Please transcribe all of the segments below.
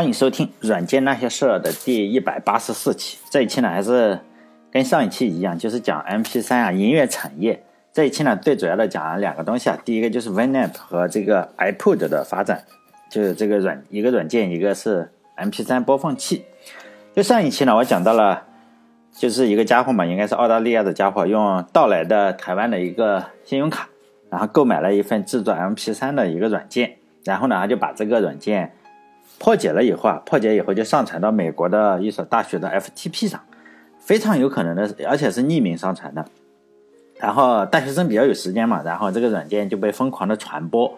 欢迎收听《软件那些事儿》的第一百八十四期。这一期呢，还是跟上一期一样，就是讲 MP3 啊音乐产业。这一期呢，最主要的讲两个东西啊。第一个就是 Winamp 和这个 iPod 的发展，就是这个软一个软件，一个是 MP3 播放器。就上一期呢，我讲到了，就是一个家伙嘛，应该是澳大利亚的家伙，用盗来的台湾的一个信用卡，然后购买了一份制作 MP3 的一个软件，然后呢，他就把这个软件。破解了以后啊，破解以后就上传到美国的一所大学的 FTP 上，非常有可能的，而且是匿名上传的。然后大学生比较有时间嘛，然后这个软件就被疯狂的传播，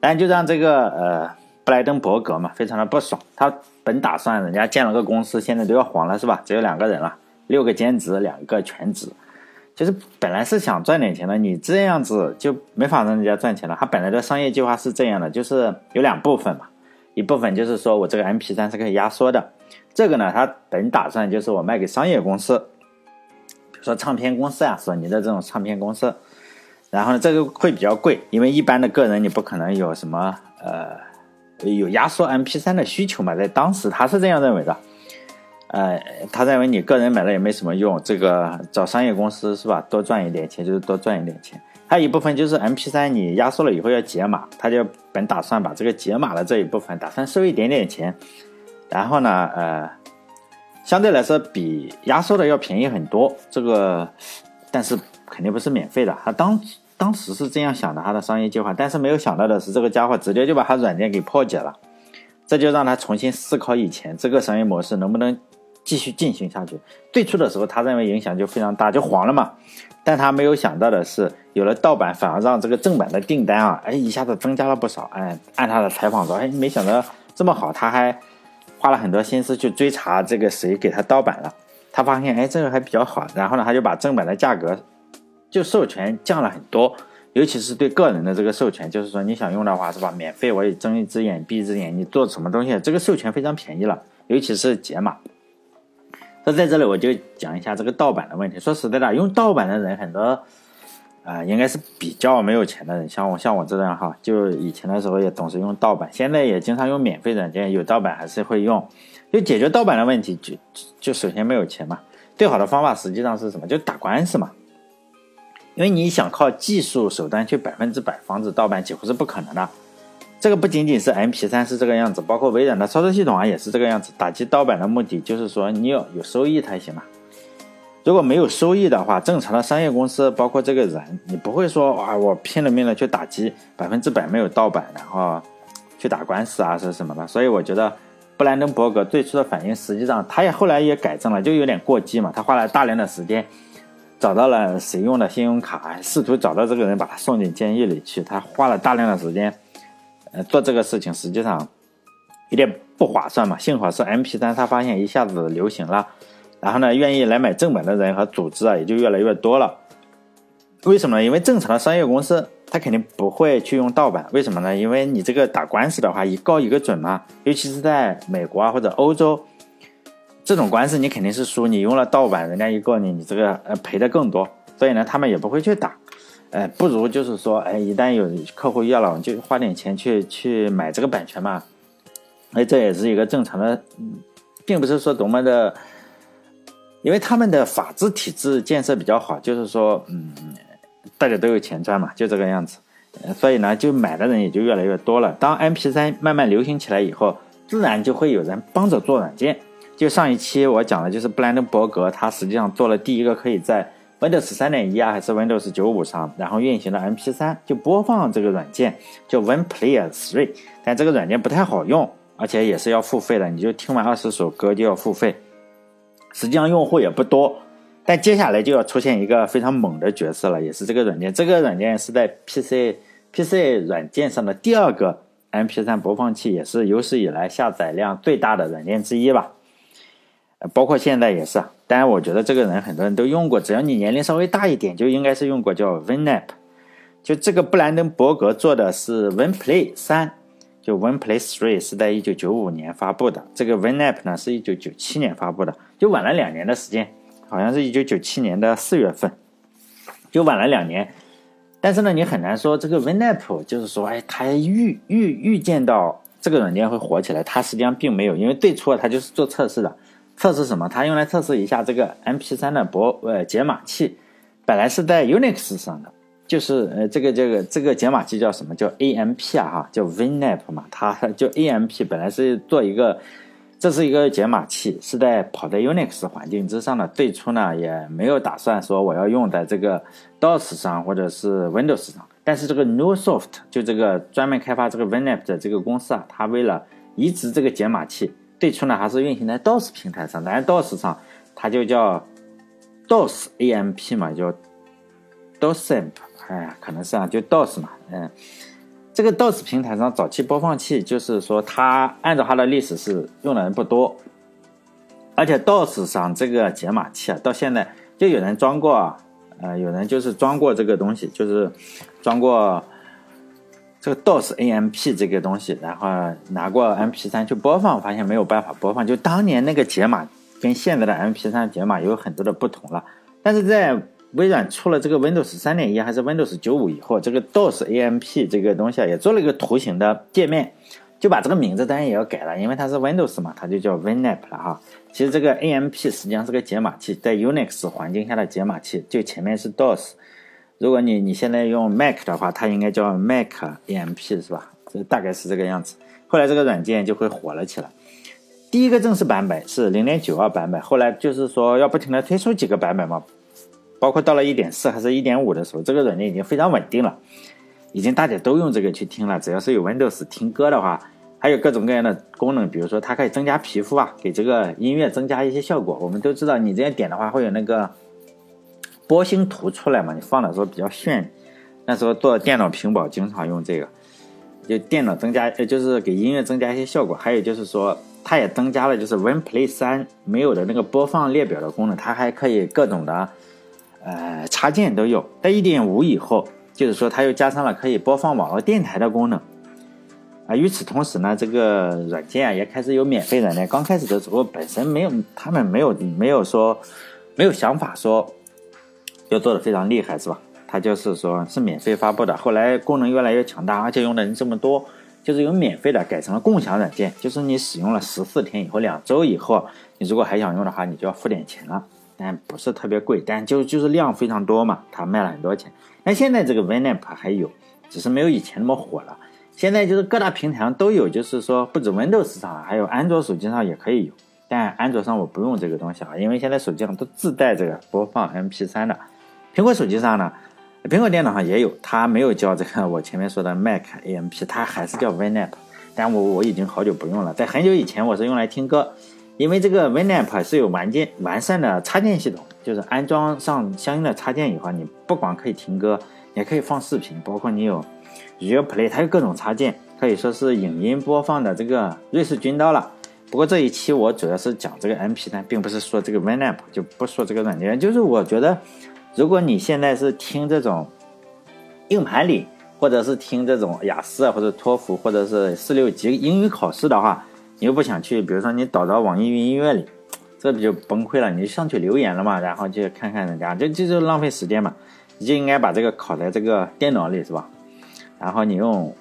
但就让这个呃布莱登伯格嘛非常的不爽。他本打算人家建了个公司，现在都要黄了是吧？只有两个人了，六个兼职，两个全职，就是本来是想赚点钱的，你这样子就没法让人家赚钱了。他本来的商业计划是这样的，就是有两部分嘛。一部分就是说我这个 MP3 是可以压缩的，这个呢，他本打算就是我卖给商业公司，比如说唱片公司啊，索尼的这种唱片公司，然后呢，这个会比较贵，因为一般的个人你不可能有什么呃有压缩 MP3 的需求嘛，在当时他是这样认为的，呃，他认为你个人买了也没什么用，这个找商业公司是吧，多赚一点钱就是多赚一点钱。还有一部分就是 MP3，你压缩了以后要解码，他就本打算把这个解码的这一部分打算收一点点钱，然后呢，呃，相对来说比压缩的要便宜很多。这个，但是肯定不是免费的。他当当时是这样想的，他的商业计划，但是没有想到的是，这个家伙直接就把他软件给破解了，这就让他重新思考以前这个商业模式能不能继续进行下去。最初的时候，他认为影响就非常大，就黄了嘛。但他没有想到的是，有了盗版，反而让这个正版的订单啊，哎，一下子增加了不少。哎，按他的采访说，哎，没想到这么好，他还花了很多心思去追查这个谁给他盗版了。他发现，哎，这个还比较好。然后呢，他就把正版的价格就授权降了很多，尤其是对个人的这个授权，就是说你想用的话，是吧？免费我也睁一只眼闭一只眼，你做什么东西，这个授权非常便宜了，尤其是解码。那在这里我就讲一下这个盗版的问题。说实在的，用盗版的人很多，啊，应该是比较没有钱的人。像我，像我这样哈，就以前的时候也总是用盗版，现在也经常用免费软件，有盗版还是会用。就解决盗版的问题，就就首先没有钱嘛。最好的方法实际上是什么？就打官司嘛。因为你想靠技术手段去百分之百防止盗版，几乎是不可能的。这个不仅仅是 MP3 是这个样子，包括微软的操作系统啊也是这个样子。打击盗版的目的就是说你要有收益才行嘛。如果没有收益的话，正常的商业公司包括这个人，你不会说啊我拼了命的去打击百分之百没有盗版，然后去打官司啊是什么的。所以我觉得布兰登伯格最初的反应，实际上他也后来也改正了，就有点过激嘛。他花了大量的时间找到了谁用的信用卡，试图找到这个人把他送进监狱里去。他花了大量的时间。做这个事情实际上有点不划算嘛。幸好是 MP3，他发现一下子流行了，然后呢，愿意来买正版的人和组织啊，也就越来越多了。为什么呢？因为正常的商业公司他肯定不会去用盗版。为什么呢？因为你这个打官司的话，一告一个准嘛。尤其是在美国啊或者欧洲，这种官司你肯定是输。你用了盗版，人家一告你，你这个呃赔的更多。所以呢，他们也不会去打。哎，不如就是说，哎，一旦有客户要了，就花点钱去去买这个版权嘛。哎，这也是一个正常的，并不是说多么的，因为他们的法治体制建设比较好，就是说，嗯，大家都有钱赚嘛，就这个样子。所以呢，就买的人也就越来越多了。当 MP3 慢慢流行起来以后，自然就会有人帮着做软件。就上一期我讲的，就是布兰登伯格，他实际上做了第一个可以在。Windows 三点一啊，还是 Windows 九五上，然后运行的 MP3 就播放这个软件叫 WinPlayer Three，但这个软件不太好用，而且也是要付费的，你就听完二十首歌就要付费。实际上用户也不多，但接下来就要出现一个非常猛的角色了，也是这个软件。这个软件是在 PC PC 软件上的第二个 MP3 播放器，也是有史以来下载量最大的软件之一吧。包括现在也是，当然我觉得这个人很多人都用过，只要你年龄稍微大一点，就应该是用过叫 WinApp，。就这个布兰登伯格做的是 WinPlay 三，就 WinPlay Three 是在一九九五年发布的，这个 WinApp 呢是一九九七年发布的，就晚了两年的时间，好像是一九九七年的四月份，就晚了两年。但是呢，你很难说这个 WinApp 就是说，哎，他预预预见到。这个软件会火起来，它实际上并没有，因为最初它就是做测试的，测试什么？它用来测试一下这个 MP3 的博呃解码器，本来是在 Unix 上的，就是呃这个这个这个解码器叫什么叫 AMP 啊哈，叫 Winamp 嘛，它就 AMP 本来是做一个。这是一个解码器，是在跑在 Unix 环境之上的。最初呢，也没有打算说我要用在这个 DOS 上或者是 Windows 上。但是这个 Newsoft 就这个专门开发这个 Winamp 的这个公司啊，它为了移植这个解码器，最初呢还是运行在 DOS 平台上。但是 DOS 上它就叫 DOS AMP 嘛，叫 DOSAMP，哎呀，可能是啊，就 DOS 嘛，嗯。这个 DOS 平台上早期播放器，就是说它按照它的历史是用的人不多，而且 DOS 上这个解码器啊，到现在就有人装过，呃，有人就是装过这个东西，就是装过这个 DOS AMP 这个东西，然后拿过 MP3 去播放，发现没有办法播放。就当年那个解码跟现在的 MP3 解码有很多的不同了，但是在微软出了这个 Windows 三点一还是 Windows 九五以后，这个 DOS AMP 这个东西啊，也做了一个图形的界面，就把这个名字当然也要改了，因为它是 Windows 嘛，它就叫 Winamp 了哈。其实这个 AMP 实际上是个解码器，在 Unix 环境下的解码器，就前面是 DOS。如果你你现在用 Mac 的话，它应该叫 Mac AMP 是吧？这大概是这个样子。后来这个软件就会火了起来。第一个正式版本是零点九二版本，后来就是说要不停的推出几个版本嘛。包括到了一点四还是一点五的时候，这个软件已经非常稳定了，已经大家都用这个去听了。只要是有 Windows 听歌的话，还有各种各样的功能，比如说它可以增加皮肤啊，给这个音乐增加一些效果。我们都知道，你这样点的话会有那个波形图出来嘛，你放的时候比较炫。那时候做电脑屏保经常用这个，就电脑增加，就是给音乐增加一些效果。还有就是说，它也增加了就是 WinPlay 三没有的那个播放列表的功能，它还可以各种的。呃，插件都有，在一点五以后，就是说它又加上了可以播放网络电台的功能。啊，与此同时呢，这个软件啊也开始有免费软件。刚开始的时候，本身没有，他们没有没有说没有想法说要做的非常厉害，是吧？它就是说是免费发布的。后来功能越来越强大，而且用的人这么多，就是由免费的改成了共享软件。就是你使用了十四天以后，两周以后，你如果还想用的话，你就要付点钱了。但不是特别贵，但就就是量非常多嘛，它卖了很多钱。那现在这个 Winamp 还有，只是没有以前那么火了。现在就是各大平台上都有，就是说不止 Windows 上，还有安卓手机上也可以有。但安卓上我不用这个东西啊，因为现在手机上都自带这个播放 MP3 的。苹果手机上呢，苹果电脑上也有，它没有叫这个 我前面说的 Mac AMP，它还是叫 Winamp。但我我已经好久不用了，在很久以前我是用来听歌。因为这个 Winamp 是有完件完善的插件系统，就是安装上相应的插件以后，你不光可以听歌，也可以放视频，包括你有 Real Play，它有各种插件，可以说是影音播放的这个瑞士军刀了。不过这一期我主要是讲这个 MP3，并不是说这个 Winamp，就不说这个软件。就是我觉得，如果你现在是听这种硬盘里，或者是听这种雅思啊或者托福或者是四六级英语考试的话，你又不想去，比如说你导到网易云音乐里，这不就崩溃了？你就上去留言了嘛，然后就看看人家，就这就浪费时间嘛。你就应该把这个拷在这个电脑里，是吧？然后你用，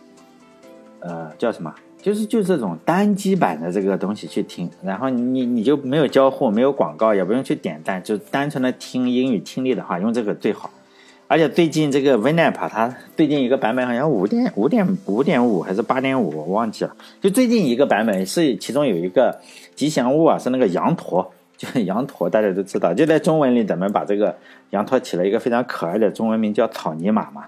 呃，叫什么？就是就这种单机版的这个东西去听，然后你你就没有交互，没有广告，也不用去点赞，就单纯的听英语听力的话，用这个最好。而且最近这个 Winamp 它最近一个版本好像五点五点五点五还是八点五，我忘记了。就最近一个版本是其中有一个吉祥物啊，是那个羊驼，就是羊驼，大家都知道。就在中文里，咱们把这个羊驼起了一个非常可爱的中文名，叫草泥马嘛，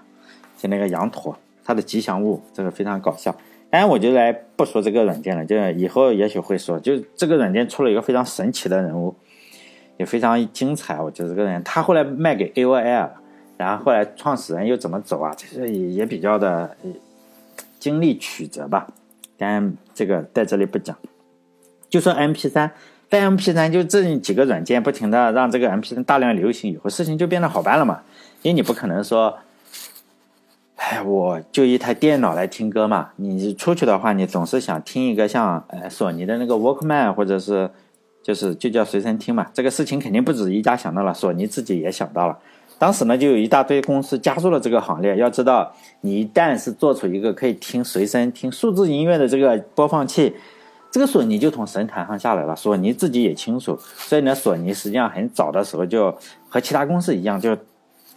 就那个羊驼，它的吉祥物，这个非常搞笑。当然，我就来不说这个软件了，就以后也许会说。就这个软件出了一个非常神奇的人物，也非常精彩。我觉得这个人，他后来卖给 AOL。然后后来创始人又怎么走啊？其实也也比较的经历曲折吧，但这个在这里不讲。就说 MP3，在 MP3 就这几个软件不停的让这个 MP3 大量流行以后，事情就变得好办了嘛。因为你不可能说，哎，我就一台电脑来听歌嘛。你出去的话，你总是想听一个像呃索尼的那个 Walkman，或者是就是就叫随身听嘛。这个事情肯定不止一家想到了，索尼自己也想到了。当时呢，就有一大堆公司加入了这个行列。要知道，你一旦是做出一个可以听随身听数字音乐的这个播放器，这个索尼就从神坛上下来了。索尼自己也清楚，所以呢，索尼实际上很早的时候就和其他公司一样，就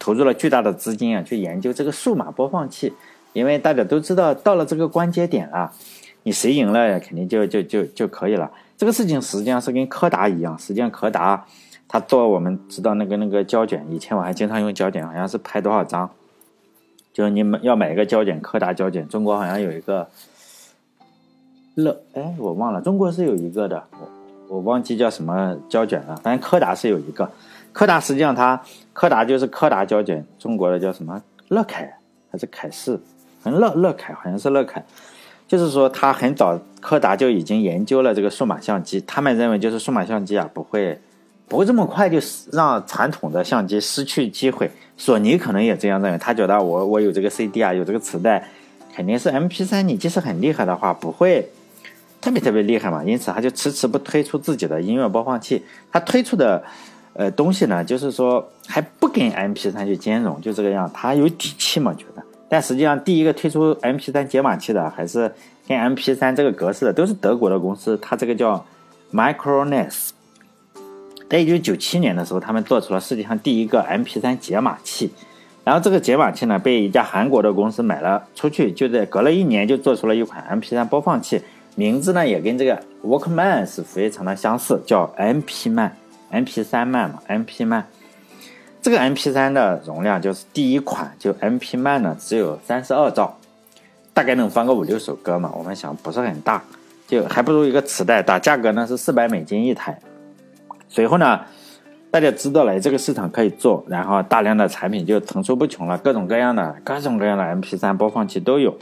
投入了巨大的资金啊，去研究这个数码播放器。因为大家都知道，到了这个关节点啊，你谁赢了，肯定就就就就可以了。这个事情实际上是跟柯达一样，实际上柯达。他做我们知道那个那个胶卷，以前我还经常用胶卷，好像是拍多少张，就是你们要买一个胶卷，柯达胶卷，中国好像有一个乐，哎，我忘了，中国是有一个的，我我忘记叫什么胶卷了，反正柯达是有一个，柯达实际上它柯达就是柯达胶卷，中国的叫什么乐凯还是凯仕，反正乐乐凯好像是乐凯，就是说他很早柯达就已经研究了这个数码相机，他们认为就是数码相机啊不会。不会这么快就让传统的相机失去机会。索尼可能也这样认为，他觉得我我有这个 CD 啊，有这个磁带，肯定是 MP3。你即使很厉害的话，不会特别特别厉害嘛。因此，他就迟迟不推出自己的音乐播放器。他推出的呃东西呢，就是说还不跟 MP3 去兼容，就这个样。他有底气嘛，觉得。但实际上，第一个推出 MP3 解码器的，还是跟 MP3 这个格式的，都是德国的公司。它这个叫 Micrones。在一九九七年的时候，他们做出了世界上第一个 MP3 解码器，然后这个解码器呢被一家韩国的公司买了出去，就在隔了一年就做出了一款 MP3 播放器，名字呢也跟这个 Walkman 是非常的相似，叫 MPman 慢，MP3 慢嘛，MP 慢。这个 MP 三的容量就是第一款，就 MP 慢呢只有三十二兆，大概能放个五六首歌嘛。我们想不是很大，就还不如一个磁带大，价格呢是四百美金一台。随后呢，大家知道了这个市场可以做，然后大量的产品就层出不穷了，各种各样的、各种各样的 MP 三播放器都有。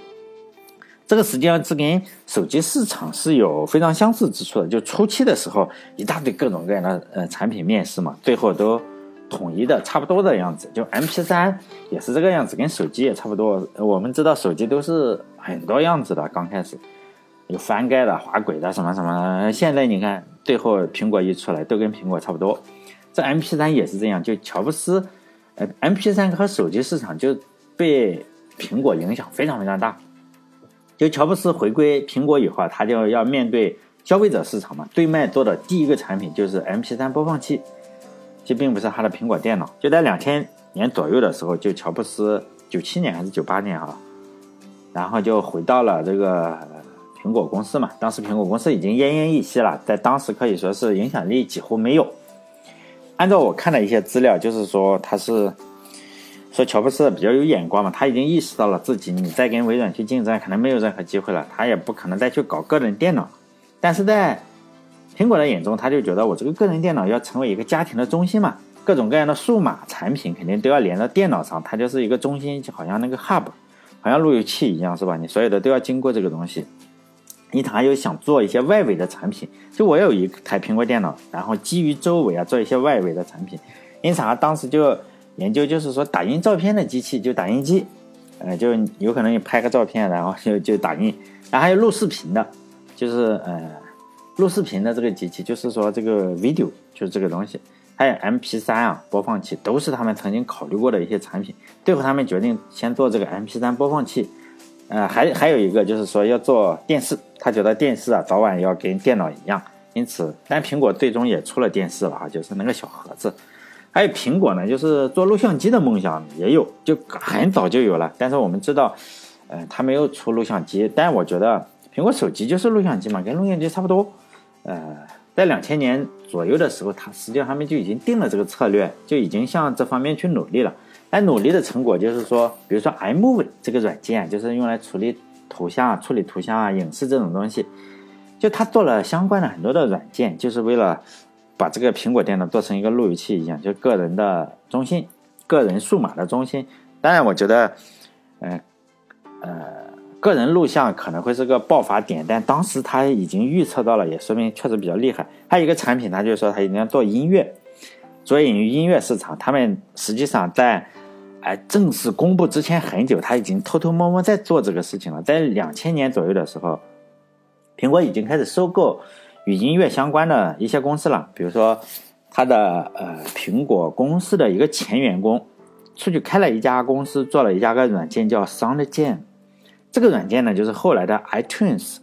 这个实际上是跟手机市场是有非常相似之处的。就初期的时候，一大堆各种各样的呃产品面世嘛，最后都统一的差不多的样子。就 MP3 也是这个样子，跟手机也差不多。我们知道手机都是很多样子的，刚开始有翻盖的、滑轨的什么什么，现在你看。最后，苹果一出来，都跟苹果差不多。这 M P 三也是这样，就乔布斯，呃，M P 三和手机市场就被苹果影响非常非常大。就乔布斯回归苹果以后啊，他就要面对消费者市场嘛，对卖做的第一个产品就是 M P 三播放器，这并不是他的苹果电脑。就在两千年左右的时候，就乔布斯九七年还是九八年啊，然后就回到了这个。苹果公司嘛，当时苹果公司已经奄奄一息了，在当时可以说是影响力几乎没有。按照我看的一些资料，就是说他是说乔布斯比较有眼光嘛，他已经意识到了自己你再跟微软去竞争，可能没有任何机会了，他也不可能再去搞个人电脑。但是在苹果的眼中，他就觉得我这个个人电脑要成为一个家庭的中心嘛，各种各样的数码产品肯定都要连到电脑上，它就是一个中心，就好像那个 hub，好像路由器一样，是吧？你所有的都要经过这个东西。因此，他又想做一些外围的产品，就我有一台苹果电脑，然后基于周围啊做一些外围的产品。因此，他当时就研究，就是说打印照片的机器，就打印机，呃，就有可能你拍个照片，然后就 就打印。然后还有录视频的，就是呃录视频的这个机器，就是说这个 video 就是这个东西。还有 MP3 啊播放器，都是他们曾经考虑过的一些产品。最后，他们决定先做这个 MP3 播放器。呃，还还有一个就是说要做电视，他觉得电视啊早晚要跟电脑一样，因此，但苹果最终也出了电视了啊，就是那个小盒子。还有苹果呢，就是做录像机的梦想也有，就很早就有了。但是我们知道，呃，它没有出录像机，但是我觉得苹果手机就是录像机嘛，跟录像机差不多。呃，在两千年左右的时候，它实际上他们就已经定了这个策略，就已经向这方面去努力了。但努力的成果就是说，比如说 M V 这个软件，就是用来处理图像、处理图像啊、影视这种东西，就它做了相关的很多的软件，就是为了把这个苹果电脑做成一个路由器一样，就个人的中心、个人数码的中心。当然，我觉得，嗯呃，个人录像可能会是个爆发点，但当时他已经预测到了，也说明确实比较厉害。还有一个产品，他就说他一定要做音乐，着眼于音乐市场。他们实际上在哎，正式公布之前很久，他已经偷偷摸摸在做这个事情了。在两千年左右的时候，苹果已经开始收购与音乐相关的一些公司了。比如说，他的呃，苹果公司的一个前员工出去开了一家公司，做了一家个软件叫 SoundJam。这个软件呢，就是后来的 iTunes。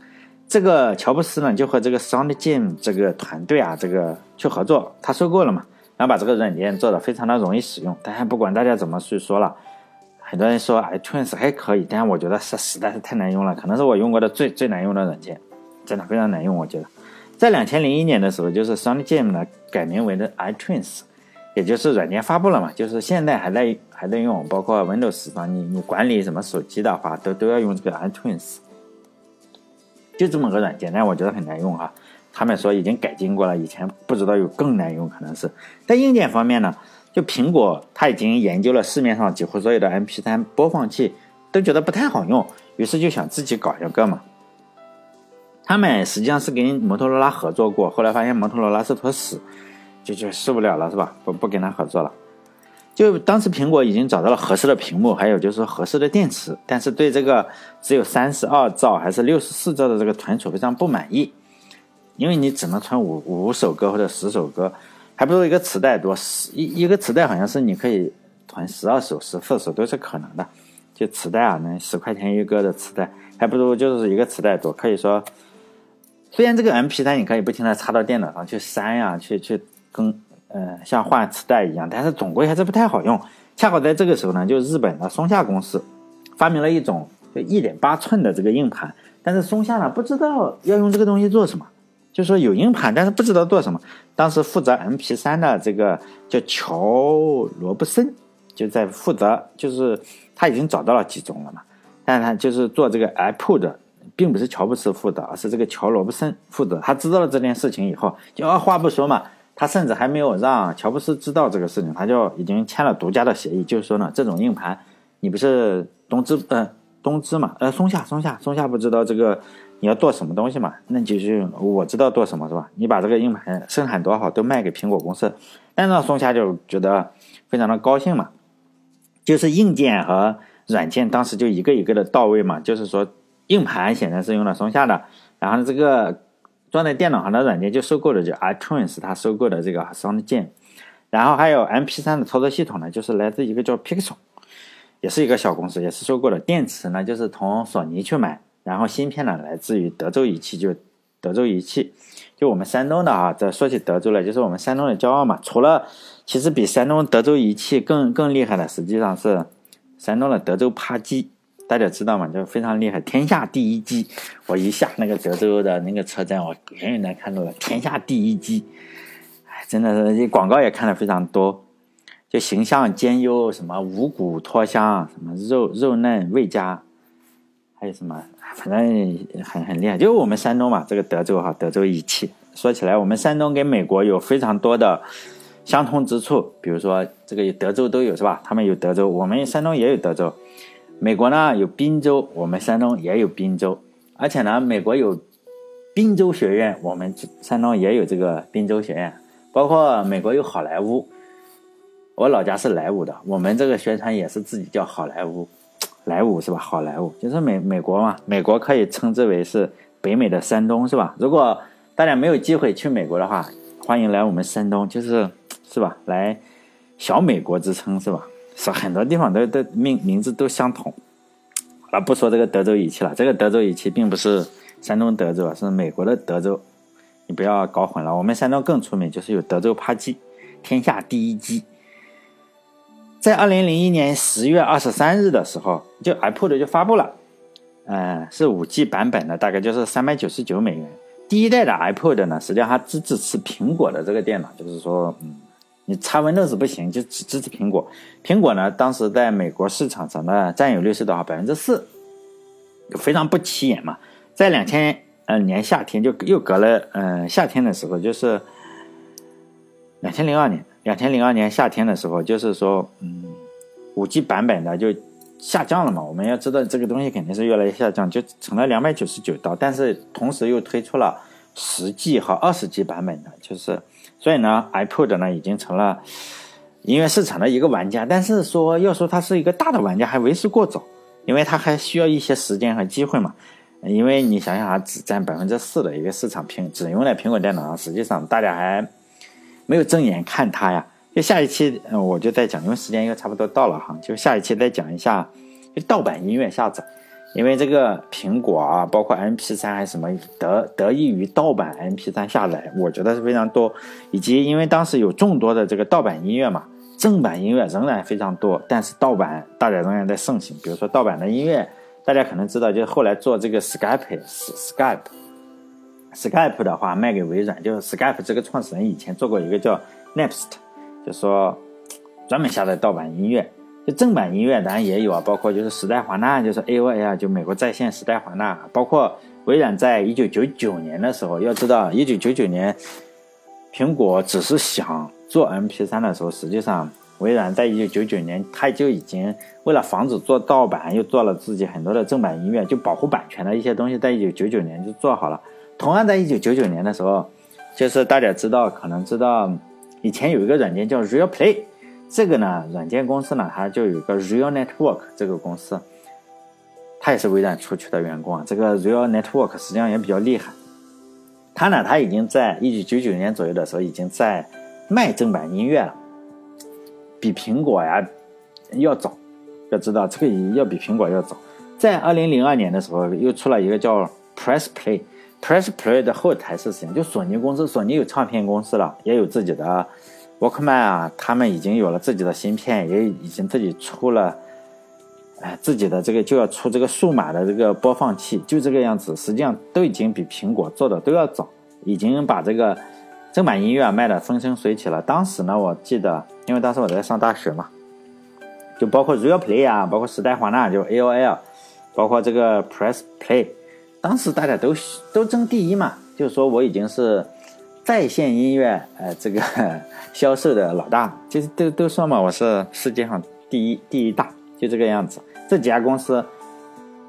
这个乔布斯呢，就和这个 SoundJam 这个团队啊，这个去合作，他收购了嘛，然后把这个软件做的非常的容易使用。但不管大家怎么去说了，很多人说 iTunes 还可以，但是我觉得是实在是太难用了，可能是我用过的最最难用的软件，真的非常难用。我觉得，在两千零一年的时候，就是 Sony Jam 呢改名为的 iTunes，也就是软件发布了嘛，就是现在还在还在用，包括 Windows 上，你你管理什么手机的话，都都要用这个 iTunes。就这么个软件，但我觉得很难用哈。他们说已经改进过了，以前不知道有更难用，可能是在硬件方面呢。就苹果，他已经研究了市面上几乎所有的 MP3 播放器，都觉得不太好用，于是就想自己搞一个嘛。他们实际上是跟摩托罗拉合作过，后来发现摩托罗拉是坨屎，就就受不了了，是吧？不不跟他合作了。就当时苹果已经找到了合适的屏幕，还有就是合适的电池，但是对这个只有三十二兆还是六十四兆的这个存储非常不满意，因为你只能存五五首歌或者十首歌，还不如一个磁带多。十一一个磁带好像是你可以存十二首、十四首都是可能的。就磁带啊，那十块钱一个的磁带，还不如就是一个磁带多。可以说，虽然这个 MP3 你可以不停的插到电脑上去删呀，去去更。呃，像换磁带一样，但是总归还是不太好用。恰好在这个时候呢，就日本的松下公司发明了一种就一点八寸的这个硬盘，但是松下呢不知道要用这个东西做什么，就说有硬盘，但是不知道做什么。当时负责 MP3 的这个叫乔罗布森，就在负责，就是他已经找到了几种了嘛，但是他就是做这个 iPod，并不是乔布斯负责，而是这个乔罗布森负责。他知道了这件事情以后，就二话不说嘛。他甚至还没有让乔布斯知道这个事情，他就已经签了独家的协议，就是说呢，这种硬盘，你不是东芝呃东芝嘛，呃松下松下松下不知道这个你要做什么东西嘛，那就是我知道做什么是吧？你把这个硬盘生产多好都卖给苹果公司，但是松下就觉得非常的高兴嘛，就是硬件和软件当时就一个一个的到位嘛，就是说硬盘显然是用了松下的，然后这个。装在电脑上的软件就收购的就 iTunes，它收购的这个 SoundJam，然后还有 MP3 的操作系统呢，就是来自一个叫 Pixel，也是一个小公司，也是收购的。电池呢，就是从索尼去买，然后芯片呢，来自于德州仪器，就德州仪器，就我们山东的啊。这说起德州来，就是我们山东的骄傲嘛。除了其实比山东德州仪器更更厉害的，实际上是山东的德州扒机。大家知道吗？就非常厉害，天下第一鸡。我一下那个德州的那个车站，我远远的看到了天下第一鸡。哎，真的是广告也看的非常多，就形象兼优，什么五谷脱香，什么肉肉嫩味佳，还有什么，反正很很厉害。就我们山东嘛，这个德州哈，德州仪器。说起来，我们山东跟美国有非常多的相通之处，比如说这个德州都有是吧？他们有德州，我们山东也有德州。美国呢有滨州，我们山东也有滨州，而且呢，美国有滨州学院，我们山东也有这个滨州学院。包括美国有好莱坞，我老家是莱芜的，我们这个宣传也是自己叫好莱坞，莱芜是吧？好莱坞就是美美国嘛，美国可以称之为是北美的山东是吧？如果大家没有机会去美国的话，欢迎来我们山东，就是是吧？来小美国之称是吧？是很多地方都都名名字都相同，啊，不说这个德州仪器了，这个德州仪器并不是山东德州，是美国的德州，你不要搞混了。我们山东更出名，就是有德州扒鸡，天下第一鸡。在二零零一年十月二十三日的时候，就 iPod 就发布了，嗯，是五 G 版本的，大概就是三百九十九美元。第一代的 iPod 呢，实际上它只支持苹果的这个电脑，就是说，嗯。你插 Windows 不行，就只支持苹果。苹果呢，当时在美国市场上的占有率是多少？百分之四，非常不起眼嘛。在两千呃年夏天，就又隔了嗯夏天的时候，就是两千零二年，两千零二年夏天的时候，就是说嗯五 G 版本的就下降了嘛。我们要知道这个东西肯定是越来越下降，就成了两百九十九刀。但是同时又推出了十 G 和二十 G 版本的，就是。所以呢，iPod 呢已经成了音乐市场的一个玩家，但是说要说它是一个大的玩家还为时过早，因为它还需要一些时间和机会嘛。因为你想想啊，只占百分之四的一个市场，苹只用在苹果电脑上，实际上大家还没有正眼看它呀。就下一期我就再讲，因为时间又差不多到了哈，就下一期再讲一下就盗版音乐下载。因为这个苹果啊，包括 M P 三还是什么，得得益于盗版 M P 三下载，我觉得是非常多。以及因为当时有众多的这个盗版音乐嘛，正版音乐仍然非常多，但是盗版大家仍然在盛行。比如说盗版的音乐，大家可能知道，就是后来做这个 Skype，Skype，Skype 的话卖给微软，就是 Skype 这个创始人以前做过一个叫 Nept，就说专门下载盗版音乐。就正版音乐当然也有啊，包括就是时代华纳，就是 AOL，就美国在线时代华纳，包括微软在一九九九年的时候，要知道一九九九年，苹果只是想做 MP3 的时候，实际上微软在一九九九年，它就已经为了防止做盗版，又做了自己很多的正版音乐，就保护版权的一些东西，在一九九九年就做好了。同样在一九九九年的时候，就是大家知道，可能知道以前有一个软件叫 Real Play。这个呢，软件公司呢，它就有一个 Real Network 这个公司，它也是微软出去的员工啊。这个 Real Network 实际上也比较厉害，它呢，它已经在一九九九年左右的时候，已经在卖正版音乐了，比苹果呀要早。要知道这个要比苹果要早，在二零零二年的时候，又出了一个叫 Press Play，Press Play 的后台是谁？就索尼公司，索尼有唱片公司了，也有自己的。沃克曼啊，他们已经有了自己的芯片，也已经自己出了，哎，自己的这个就要出这个数码的这个播放器，就这个样子。实际上都已经比苹果做的都要早，已经把这个正版音乐卖的风生水起了。当时呢，我记得，因为当时我在上大学嘛，就包括 Real Play 啊，包括时代华纳，就 AOL，包括这个 Press Play，当时大家都都争第一嘛，就是说我已经是。在线音乐，呃，这个 销售的老大，就是都都说嘛，我是世界上第一第一大，就这个样子。这几家公司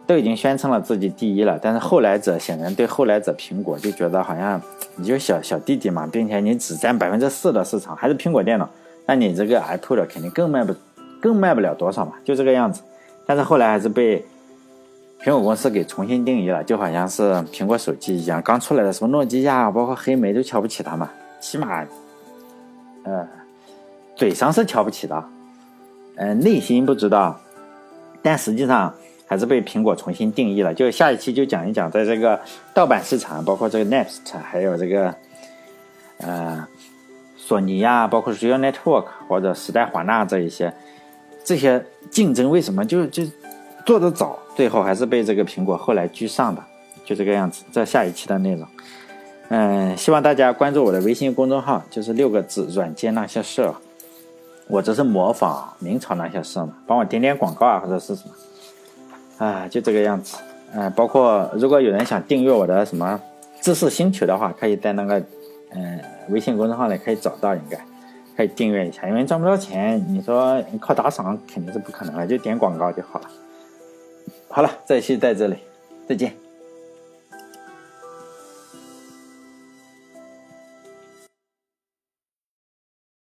都已经宣称了自己第一了，但是后来者显然对后来者苹果就觉得好像你就小小弟弟嘛，并且你只占百分之四的市场，还是苹果电脑，那你这个 iPod 肯定更卖不更卖不了多少嘛，就这个样子。但是后来还是被。苹果公司给重新定义了，就好像是苹果手机一样，刚出来的时候，诺基亚包括黑莓都瞧不起它嘛，起码，呃，嘴上是瞧不起的，呃，内心不知道，但实际上还是被苹果重新定义了。就下一期就讲一讲，在这个盗版市场，包括这个 Next，还有这个，呃，索尼呀，包括 Real Network 或者时代华纳这一些，这些竞争为什么就就做得早？最后还是被这个苹果后来居上的，就这个样子。这下一期的内容，嗯，希望大家关注我的微信公众号，就是六个字“软件那些事”。我这是模仿明朝那些事嘛，帮我点点广告啊，或者是什么，啊，就这个样子。嗯，包括如果有人想订阅我的什么知识星球的话，可以在那个嗯微信公众号里可以找到，应该可以订阅一下。因为赚不到钱，你说靠打赏肯定是不可能的，就点广告就好了。好了，这期在这里，再见。